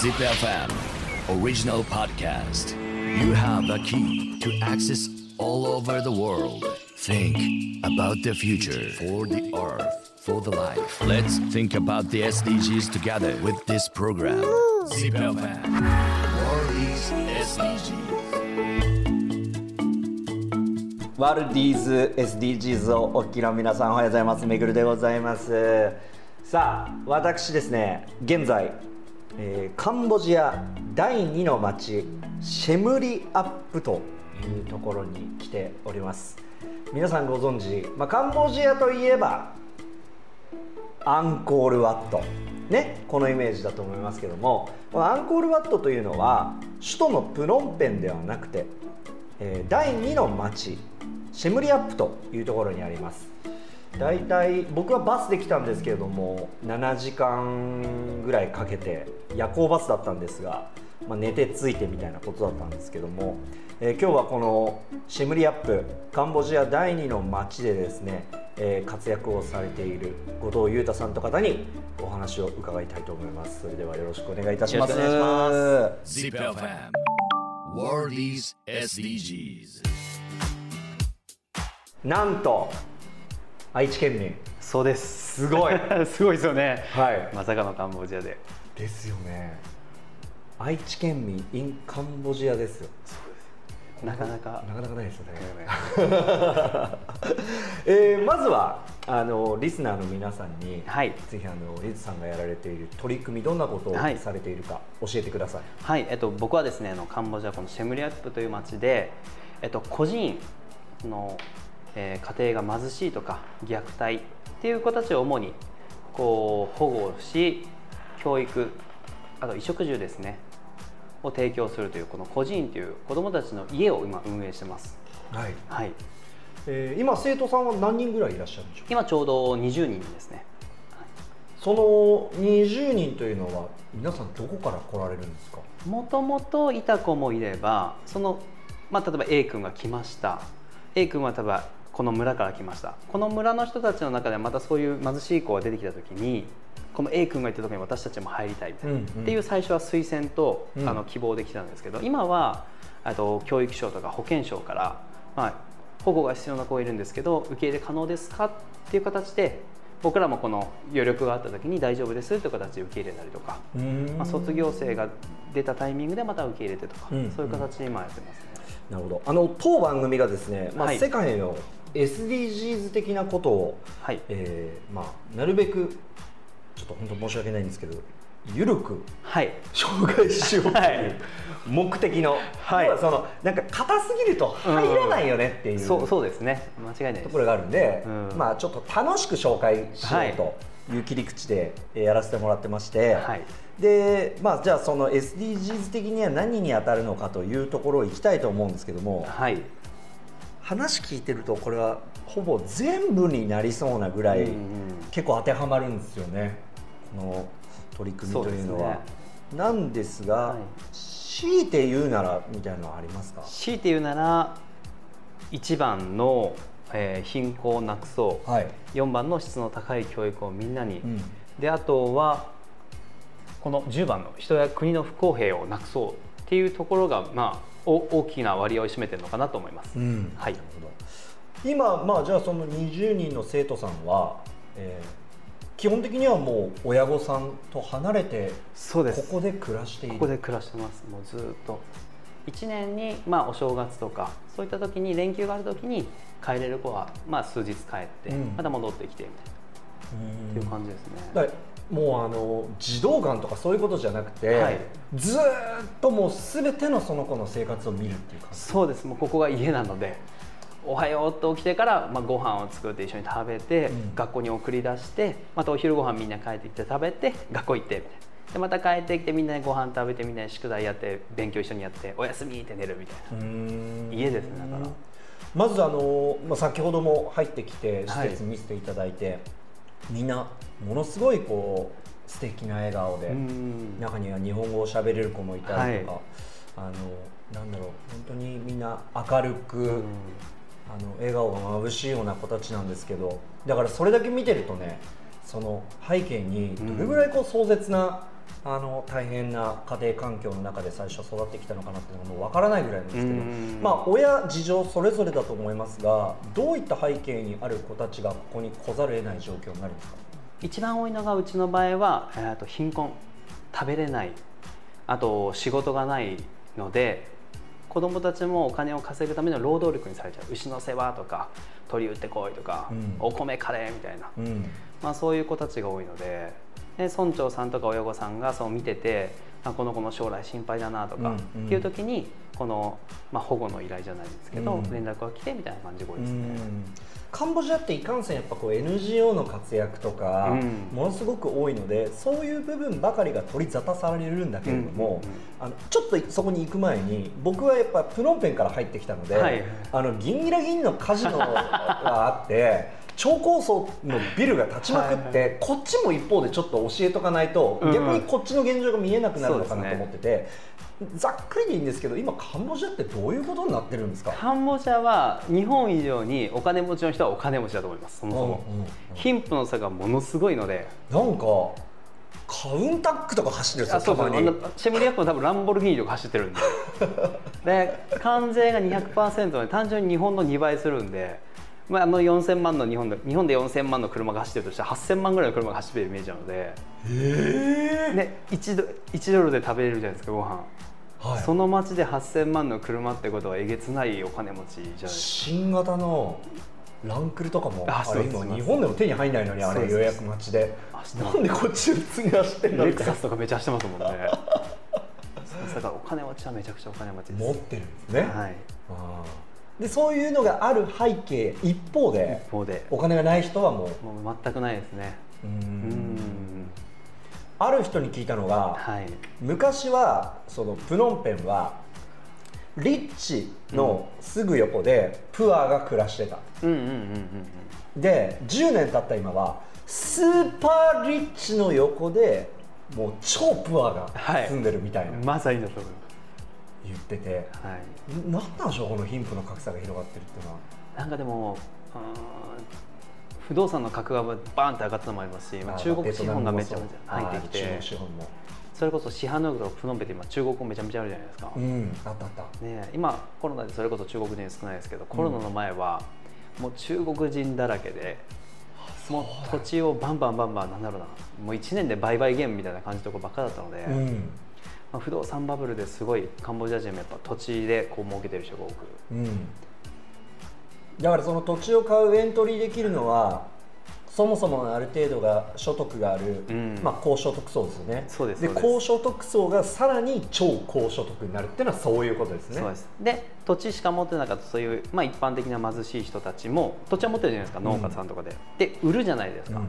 Zip FM original podcast. You have a key to access all over the world. Think about the future for the earth, for the life. Let's think about the SDGs together with this program ZipFM World is SDGs ワルディーズ SDGs をお聞きの皆さんおはようございますめぐるでございますさあ私ですね現在、えーカンボジア第2の町シェムリアップというところに来ております。皆さんご存知、まあ、カンボジアといえばアンコールワット。ねこのイメージだと思いますけどもこのアンコールワットというのは首都のプノンペンではなくて、えー第2の町シェムリアップというところにあります。だいたい僕はバスで来たんですけれども7時間ぐらいかけて夜行バスだったんですが、まあ、寝てついてみたいなことだったんですけども、えー今日はこのシェムリアップカンボジア第2の町でですね、えー活躍をされている後藤裕太さんと方にお話を伺いたいと思います。それではよろしくお願いいたします。よろしくお願いし is SDGs. なんと愛知県民。そうです。すごい。すごいですよね。はい。まさかのカンボジアで。ですよね。愛知県民 in カンボジアですよ。なかなか。なかなかないですよね、えーまずはあのリスナーの皆さんに、はい。ぜひあのリズさんがやられている取り組みどんなことをはい。されているか教えてください、はい、えっと、僕はですねあのカンボジアこのシェムリアップという町で、えっと、孤児院の、えー家庭が貧しいとか虐待っていう子たちを主にこう保護し教育あと衣食住ですねを提供するというこの孤児院という子どもたちの家を今運営してます。はい。はい、えー今生徒さんは何人ぐらいいらっしゃるんでしょう？今ちょうど20人ですね。その20人というのは皆さんどこから来られるんですか？もともといた子もいればその、まあ、例えば A 君が来ました。A 君は例えばこの村から来ました。この村の人たちの中でまたそういう貧しい子が出てきた時にこの A 君がいたところに私たちも入りたいみたいな、うんうん。っていう最初は推薦と、うん。あの希望できたんですけど今はあと教育省とか保健省から、まあ、保護が必要な子がいるんですけど受け入れ可能ですかっていう形で僕らもこの余力があった時に大丈夫ですという形で受け入れたりとか。まあ、卒業生が出たタイミングでまた受け入れてとか、うん。そういう形で今やってますね。なるほど。あの当番組がですね、まあはい。世界の SDGs 的なことを、はい、えーまあ、なるべくちょっと本当申し訳ないんですけどゆるくはい、紹介しようとはいい。う目的の、はい。要はそのなんか硬すぎると入らないよねっていうそうとそうですね、間違いないです。ころがあるんで、うん。まあ、ちょっと楽しく紹介しようという切り口でえーやらせてもらってまして、はい。でまあ、じゃあその SDGs 的には何に当たるのかというところを行きたいと思うんですけどもはい、話聞いてるとこれはほぼ全部になりそうなぐらい、うんうん。結構当てはまるんですよね。この取り組みというのは。そうなんですが、はい。強いて言うならみたいなのはありますか？強いて言うなら、一番の、えー貧困をなくそう、はい、4番の質の高い教育をみんなに、うん。であとはこの10番の人や国の不公平をなくそうっていうところが、まあ、お大きな割合を占めてるのかなと思います。うん。はい。今、まあ、じゃあその20人の生徒さんは、えー基本的にはもう親御さんと離れてそうです。ここで暮らしている。ここで暮らしてます。もうずっと。1年にまあお正月とかそういった時に連休がある時に帰れる子はまあ数日帰ってうん。また戻ってきてみたいうんなっていう感じですね、もうあの児童館とかそういうことじゃなくて、はい。ずーっともうすべてのその子の生活を見るっていう感じ。そうです。もうここが家なのでおはようって起きてから、まあ、ご飯を作って一緒に食べて、うん。学校に送り出してまたお昼ご飯みんな帰ってきて食べて学校行ってみたいな。でまた帰ってきてみんなでご飯食べてみんなで宿題やって勉強一緒にやっておやすみって寝るみたいな、うん。家ですねだから。まずあの、まあ、先ほども入ってきて施はい。設見せていただいて、みんなものすごいこう素敵な笑顔で、うん。中には日本語を喋れる子もいたりとか、はい。あのなんだろう本当にみんな明るく、うん。あの笑顔が眩しいような子たちなんですけどだからそれだけ見てるとねその背景にどれぐらいこう壮絶なあの大変な家庭環境の中で最初育ってきたのかなっていうのがもうわからないぐらいなんですけど、うん。まあ親事情それぞれだと思いますがどういった背景にある子たちがここに来ざるを得ない状況になるんですか？一番多いのがうちの場合は、えー、と貧困食べれない。あと仕事がないので子供たちもお金を稼ぐための労働力にされちゃう。牛の世話とか鳥売ってこいとか、うん。お米カレーみたいな、うん。まあ、そういう子たちが多いのでで村長さんとか親御さんがそう見ててあこの子の将来心配だなとか、うんうん。っていう時にこの、まあ、保護の依頼じゃないんですけど、うん。連絡が来てみたいな感じが多いですね。うん。カンボジアっていかんせんやっぱこう NGO の活躍とか、うん。ものすごく多いのでそういう部分ばかりが取り沙汰されるんだけれども、うんうんうん。あのちょっとそこに行く前に僕はやっぱプノンペンから入ってきたので、はい。あのギンギラギンのカジノがあって。超高層のビルが立ちまくって、はいこっちも一方でちょっと教えとかないと、逆にこっちの現状が見えなくなるのかなと思ってて、ざっくりでいいんですけど今カンボジアってどういうことになってるんですか？カンボジアは日本以上にお金持ちの人はお金持ちだと思いますそもそも、うん。うんうん貧富の差がものすごいので。なんかカウンタックとか走ってるんですそう。シェムリアップも多分ランボルギーニとか走ってるんで。で関税が200%で単純に日本の2倍するんで、まあ、あの4000万の日本で日本で4000万の車が走ってるとしたら8000万ぐらいの車が走ってるイメージなので。え。で 1, ド1ドルで食べれるじゃないですかご飯、はい。その街で8000万の車ってことはえげつないお金持ちじゃないですか。新型のランクルとかもあれあそうです。今日本でも手に入んないのにあれ予約待ちで。なんでこっち普通に走ってんのレクサスとかめっちゃ走ってますもんね。だからお金持ちはめちゃくちゃお金持ちです。持ってるんですね、はい。あーでそういうのがある背景一方で一方で。お金がない人はもう。もう全くないですね。ううん。んある人に聞いたのが、はい。昔はそのプノンペンはリッチのすぐ横でプアが暮らしてた、で10年経った今はスーパーリッチの横でもう超プアがはい。住んでるみたいな。まさにだと思い言ってて、はい、んなんでしょうこの貧富の格差が広がってるっていうのは。なんかでも不動産の価格がバーンって上がったのもありますし、まあ、中国資本がめちゃめちゃ入ってきてそれこそ市販のプノンペンって今中国語めちゃめちゃあるじゃないですか、うんあったあった。ね、今コロナでそれこそ中国人少ないですけどコロナの前はもう中国人だらけで、もう土地をバンバンバンバンなんだろうな。もう1年で売買ゲームみたいな感じのところばっかだったので、うんまあ、不動産バブルですごいカンボジア人もやっぱ土地でこう儲けてる人が多く。うん。だからその土地を買うエントリーできるのはそもそものある程度が所得がある、うん。まあ、高所得層ですよね。そうですです。高所得層がさらに超高所得になるっていうのはそういうことですね。そうです。で土地しか持ってなかったそういう、まあ、一般的な貧しい人たちも土地は持ってるじゃないですか農家さんとかで、で売るじゃないですか、うん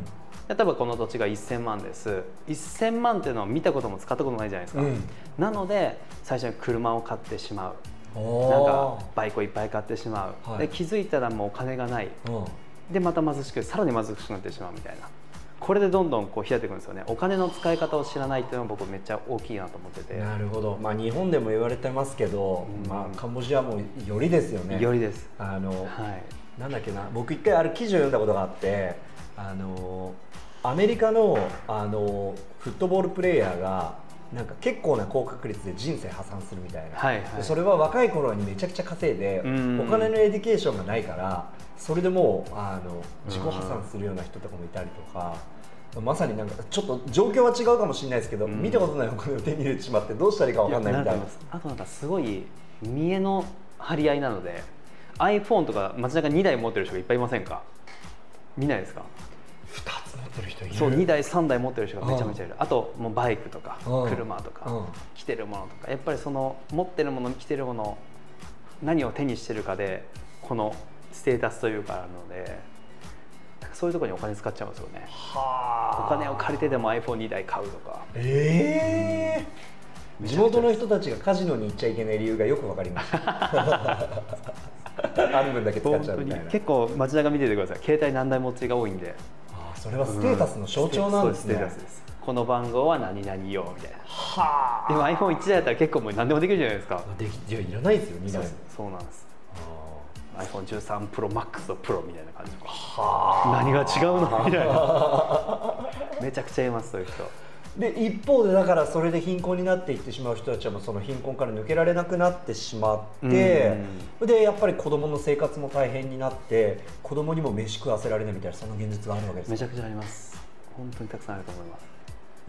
例えばこの土地が1000万です。1000万っていうのは見たことも使ったこともないじゃないですか、うん。なので最初に車を買ってしまう。おなんかバイクをいっぱい買ってしまう、はい。で気づいたらもうお金がない。うん。でまた貧しくさらに貧しくなってしまうみたいな。これでどんどんこう開いていくんですよね。お金の使い方を知らないっていうのは僕めっちゃ大きいなと思ってて。なるほど、まあ、日本でも言われてますけど、うん。まあ、カンボジアもよりですよね。よりです。あの、はい。なんだっけな。僕一回ある記事を読んだことがあってあのアメリカのあのフットボールプレーヤーがなんか結構な高確率で人生破産するみたいな、はいはい。でそれは若い頃にめちゃくちゃ稼いでうんお金の education がないからそれでもうあの自己破産するような人とかもいたりとか。まさになんかちょっと状況は違うかもしれないですけど、うん。見たことないお金を手に入れてしまってどうしたらいいか分かんないみたいな。あとなんかすごい見栄の張り合いなので iPhone とか街中2台持ってる人がいっぱいいませんか？見ないですか？2つ持ってる人いるそう2台3台持ってる人がめちゃめちゃいる。あともうバイクとかうん。車とかうん。着てるものとか。やっぱりその持ってるもの着てるもの何を手にしてるかでこのステータスというかあるのでそういうところにお金使っちゃうんですよね。はお金を借りてでも iPhone2 台買うとか。ええめちゃくちゃ地元の人たちがカジノに行っちゃいけない理由がよくわかりましたある分だけ使っちゃうみたいな。結構街中見ててください。携帯何台持ちが多いんでそれはステータスの象徴なんですね、そうステータスです。この番号は何々よみたいな。はでも iPhone1 台だったら結構もう何でもできるじゃないですか。あできいらないですよ2そう台そうなんです。あ iPhone13 Pro Max と Pro みたいな感じ。ーは何が違うの？みたいな。めちゃくちゃいますそういう人。あで一方でだからそれで貧困になっていってしまう人たちはもうその貧困から抜けられなくなってしまって、でやっぱり子供の生活も大変になって子供にも飯食わせられないみたいなそんな現実があるわけです。よめちゃくちゃあります。本当にたくさんあると思います。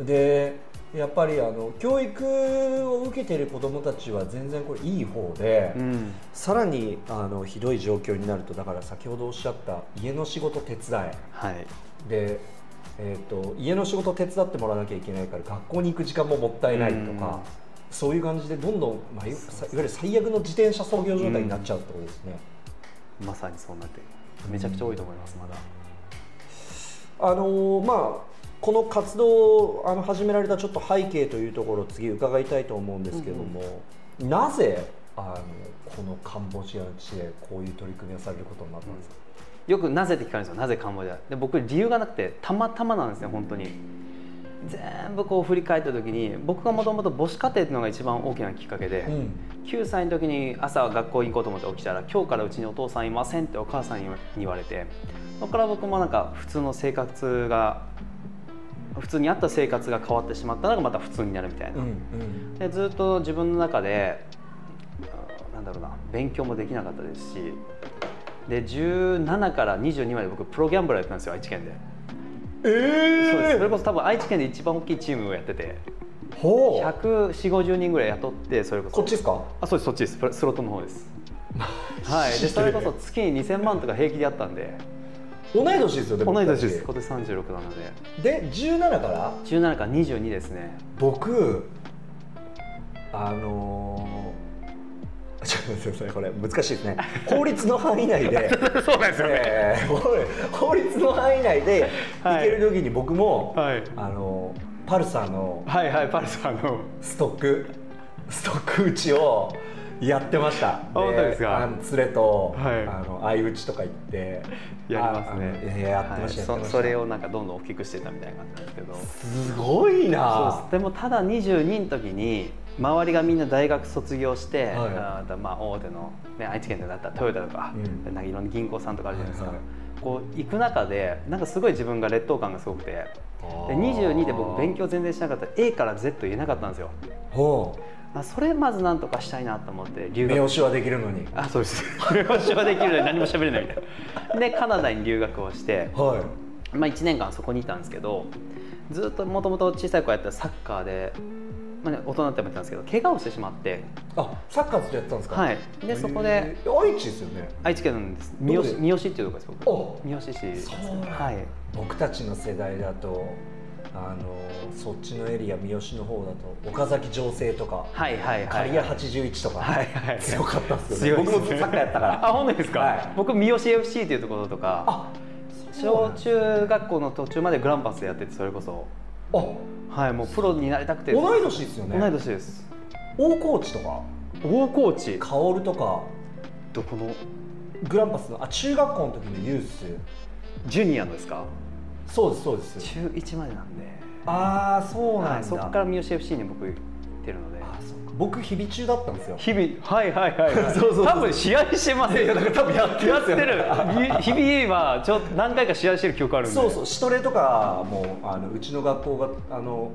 でやっぱりあの教育を受けている子どもたちは全然これいい方で、うん。さらにあのひどい状況になるとだから先ほどおっしゃった家の仕事手伝はい。えで、えー、と家の仕事手伝ってもらわなきゃいけないから学校に行く時間ももったいないとか、そういう感じでどんどん、まあ、いわゆる最悪の自転車操業状態になっちゃうってことですね。まさにそうなってめちゃくちゃ多いと思いますまだ。あのーまあこの活動をあの始められたちょっと背景というところを次伺いたいと思うんですけども、なぜあのこのカンボジアの地でこういう取り組みをされることになったんですか、よくなぜって聞かれるんですよ。なぜカンボジア。で僕理由がなくてたまたまなんですね本当に。全部こう振り返った時に僕がもともと母子家庭っていうのが一番大きなきっかけで、うん。9歳の時に朝学校に行こうと思って起きたら今日からうちにお父さんいませんってお母さんに言われてそこから僕もなんか普通の生活が普通にあった生活が変わってしまったのがまた普通になるみたいな、うんでずっと自分の中であなんだろうな勉強もできなかったですしで17から22まで僕プロギャンブラーやってたんですよ愛知県で、えそうです。それこそ多分愛知県で一番大きいチームをやっててほう。14050人ぐらい雇ってそれこそ。こっちですか？あそうですそっちです。スロットの方です。はい。でそれこそ月に2000万とか平気であったんで。同い年ですよね同い年です。僕今年36なので。で17から？17から22ですね。僕あのーちょっとこれ難しいですね。法律の範囲内で そうなんですえー法法律の範囲内で行ける時に僕も、はい。あのパルサーのはいはいパルサーの。ストックストック打ちをやってました。本当ですか？あの連れと、はい。あの相打ちとか行ってやりますね。ややってました、はい。そそれをなんかどんどん大きくしてたみたいな感じなんですけど。すごいそうなです。でもただ22の時に周りがみんな大学卒業して、はい。あーまあ大手の、ね、愛知県でだったらトヨタとか,、うん。なんかいろんな銀行さんとかあるじゃないですか、はいはい。こう行く中でなんかすごい自分が劣等感がすごくてで22で僕勉強全然しなかったら A から Z 言えなかったんですよ。ほあそれまずなんとかしたいなと思って留学。う目押しはできるのに。あそうです。留学はできるのに何も喋れないみたいな。でカナダに留学をしてはい。まあ、1年間そこにいたんですけどずっともともと小さい子やったらサッカーで、まあね、大人になってもやってたんですけど怪我をしてしまって、あサッカーずっとやってたんですか？はい、でそこで愛知ですよね。愛知県なんです。三好三好っていうところです僕。お三好市。はい。僕たちの世代だとあのそっちのエリア三好の方だと岡崎城西とか。はいはいはい。刈谷81とか、はいはい。強かったですよね。強いです僕もサッカーやったから。あ本当ですか、はい。僕三好 FC っていうところとかあ小中学校の途中までグランパスでやっててそれこそ。あはいもうプロになりたくて。同い年ですよね。同い年です。大河内とか？大河内。薫とか？どこの？グランパスの？あ中学校の時のユース。ジュニアのですか？そうですそうです。中1までなんで。ああそうなんだ、はい、そこから三好 FC に僕行ってるので。僕日々中だったんですよ。日々はいはいはい、はい、そうそう多分試合してますよ。だから多分やってますよ。やってる。日々はちょっと何回か試合してる記憶あるんで。そうそう。シトレとかもあのうちの学校があの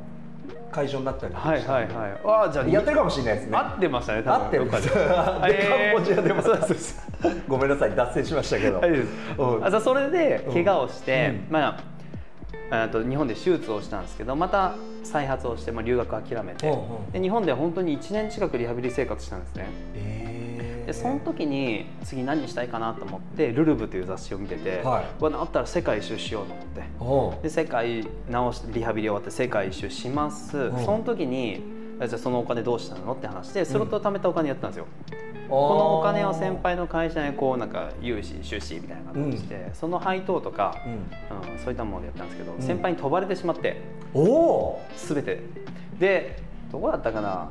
会場になったりはいはいはい。ああじゃあやってるかもしれないですね。合ってましたね多分。合ってるんでカンボジアでも。そうそうそう。ごめんなさい脱線しましたけど。大丈夫です。うん。あじゃあそれで怪我をして、うん。まああと日本で手術をしたんですけどまた再発をして、まあ、留学諦めて、うんう。んで日本で本当に1年近くリハビリ生活したんですね。えでその時に次何したいかなと思って「ルルブ」という雑誌を見てて、はい。うわ治ったら世界一周しようと思って。で世界治しリハビリ終わって世界一周します、んその時にじゃあそのお金どうしたのって話でスロットを貯めたお金やったんですよ、このお金を先輩の会社にこうなんか融資出資みたいな感じで、その配当とか、うん。うん、そういったものでやったんですけど、ん。先輩に飛ばれてしまっておお。全て。でどこだったかな？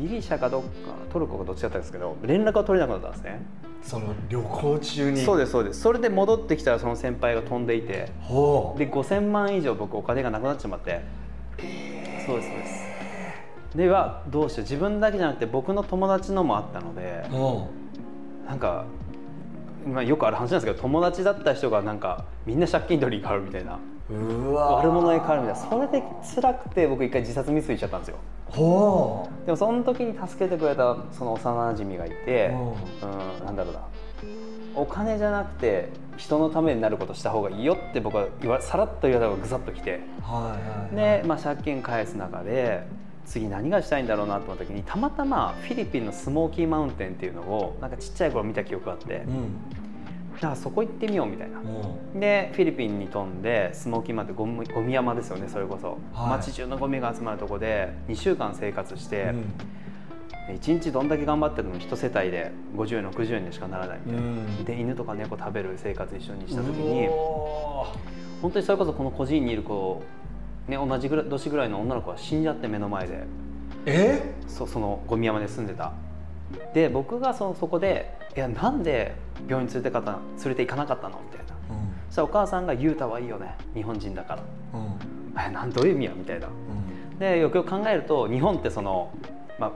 ギリシャかどっかトルコかどっちだったんですけど連絡が取れなくなったんですね。その旅行中に。そうですそうです。それで戻ってきたらその先輩が飛んでいてで5000万以上僕お金がなくなってしまって、そうですそうですではどうしよう。自分だけじゃなくて僕の友達のもあったのでおなんか、まあ、よくある話なんですけど友達だった人がなんかみんな借金取りに変わるみたいな。うわ悪者に変わるみたいな。それで辛くて僕一回自殺未遂しちゃったんですよ。ほでもその時に助けてくれたその幼馴染がいてう。うんなんだろうな。お金じゃなくて人のためになることした方がいいよって僕は言わさらっと言われたのがぐさっときて。うはいはい。で、まあ、借金返す中で次何がしたいんだろうなと思った時にたまたまフィリピンのスモーキーマウンテンっていうのをなんかちっちゃい頃見た記憶があってうん。だからそこ行ってみようみたいな。もでフィリピンに飛んでスモーキーマウンテンゴミゴミ山ですよねそれこそ、はい。街中のゴミが集まるとこで2週間生活しうて、うん。1日どんだけ頑張ってても1世帯で50円60円にしかならないみたいな、うん。で犬とか猫食べる生活一緒にした時に本当にそれこそこの孤児院にいる子、ね、同じぐらい年ぐらいの女の子が死んじゃって目の前で。え？そそのゴミ山で住んでた。で僕がそのそこで「いやなんで病院連れてかった連れて行かなかったの?」みたいな。そしたらお母さんが「雄太はいいよね日本人だから。うん。うん」えなんどういう意味や？みたいな。うん。でよくよく考えると日本ってその、まあ、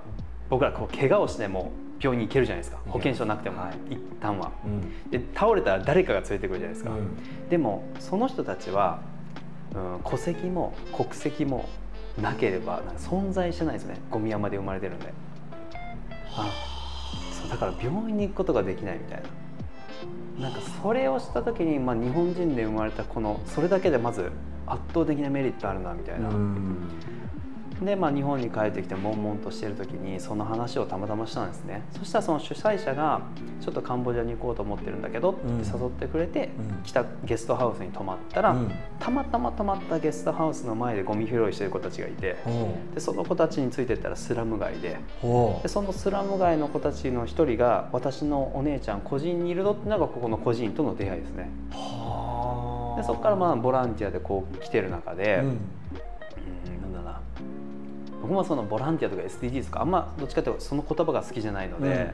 僕らこう怪我をしても病院に行けるじゃないですか。保険証なくても、はい。一旦は。うん。で倒れたら誰かが連れてくるじゃないですか、うん。でもその人たちは、うん、戸籍も国籍もなければ存在してないですよね。ゴミ山で生まれてるんで。あ。そうだから病院に行くことができないみたいな。なんかそれをした時に、まあ、日本人で生まれたこのそれだけでまず圧倒的なメリットあるなみたいな、うんで、まあ、日本に帰ってきて悶々としてる時にその話をたまたましたんですね。そしたらその主催者が「ちょっとカンボジアに行こうと思ってるんだけど」って誘ってくれて、うん。来たゲストハウスに泊まったら、うん。たまたま泊まったゲストハウスの前でゴミ拾いしてる子たちがいてほでその子たちについてったらスラム街で。でそのスラム街の子たちの一人が私のお姉ちゃん個人にいるのってのがここの個人との出会いですね。でそこからまあボランティアでこう来てる中で、う僕もそのボランティアとか SDGs とかあんまどっちかというとその言葉が好きじゃないので、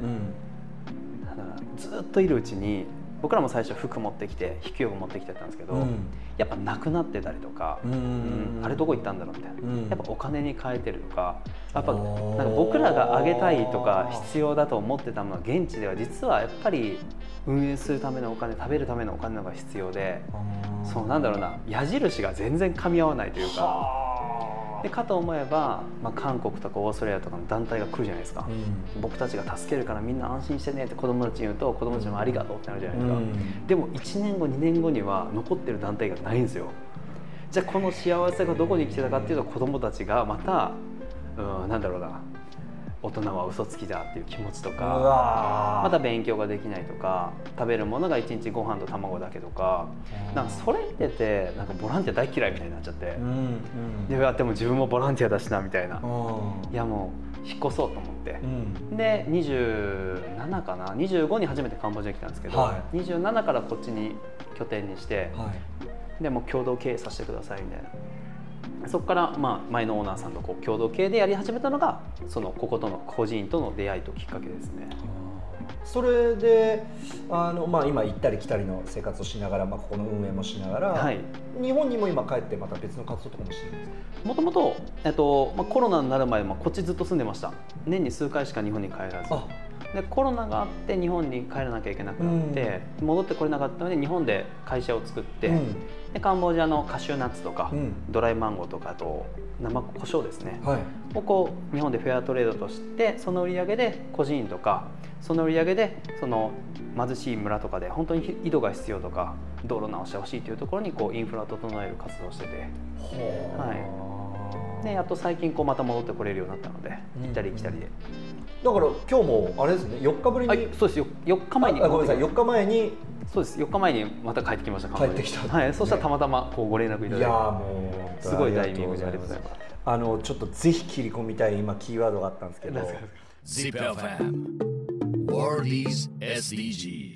ずっといるうちに僕らも最初服持ってきて引き用具持ってきてたんですけど、うん。やっぱなくなってたりとか、うんうんあれどこ行ったんだろうみたいな、うん。やっぱお金に変えてるとかやっぱなんか僕らがあげたいとか必要だと思ってたものは現地では実はやっぱり運営するためのお金食べるためのお金の方が必要で、そうなんだろうな矢印が全然噛み合わないというか。はでかと思えば、まあ、韓国とかオーストラリアとかの団体が来るじゃないですか、うん。僕たちが助けるからみんな安心してねって子供たちに言うと子供たちもありがとうってなるじゃないですか、うん。でも1年後2年後には残ってる団体がないんですよ。じゃあこの幸せがどこに来てたかっていうと子供たちがまた、うん、なんだろうな大人は嘘つきだっていう気持ちとうかまた勉強ができないとか食べるものが1日ご飯と卵だけとかなんかそれ見ててなんかボランティア大嫌いみたいになっちゃって、うんうん。でも自分もボランティアだしなみたいな、うん。いやもう引っ越そうと思って。う、ん。で27かな？25に初めてカンボジアに来たんですけど、は27からこっちに拠点にして、はい。でもう共同経営させてくださいみたいなそこからまあ前のオーナーさんとこう共同経営でやり始めたのがそのこことの個人との出会いときっかけですね。それであの、まあ、今行ったり来たりの生活をしながら、まあ、ここの運営もしながら、はい。日本にも今帰ってまた別の活動とかもしてるんですか？もともと、えっとまあ、コロナになる前もこっちずっと住んでました。年に数回しか日本に帰らず。あでコロナがあって日本に帰らなきゃいけなくなって、戻ってこれなかったので日本で会社を作って、うん。でカンボジアのカシューナッツとか、うん。ドライマンゴーとかあと生胡椒ですね、はい。をこう日本でフェアトレードとしてその売り上げで個人とかその売り上げでその貧しい村とかで本当に井戸が必要とか道路直してほしいというところにこうインフラを整える活動をしてて。はでやっと最近こうまた戻ってこれるようになったのでうん。行ったり来たりで、だから今日もあれですね4日ぶりに、はいそうですよ。4日前にあごめんなさい。戻って4日前にそうです。4日前にまた帰ってきました帰ってきた。はいそしたらたまたまこうご連絡いただいて。いやーもうす。ごいタイミングでありがとうございますあのちょっとぜひ切り込みたい今キーワードがあったんですけど。ZipFM World is SDGs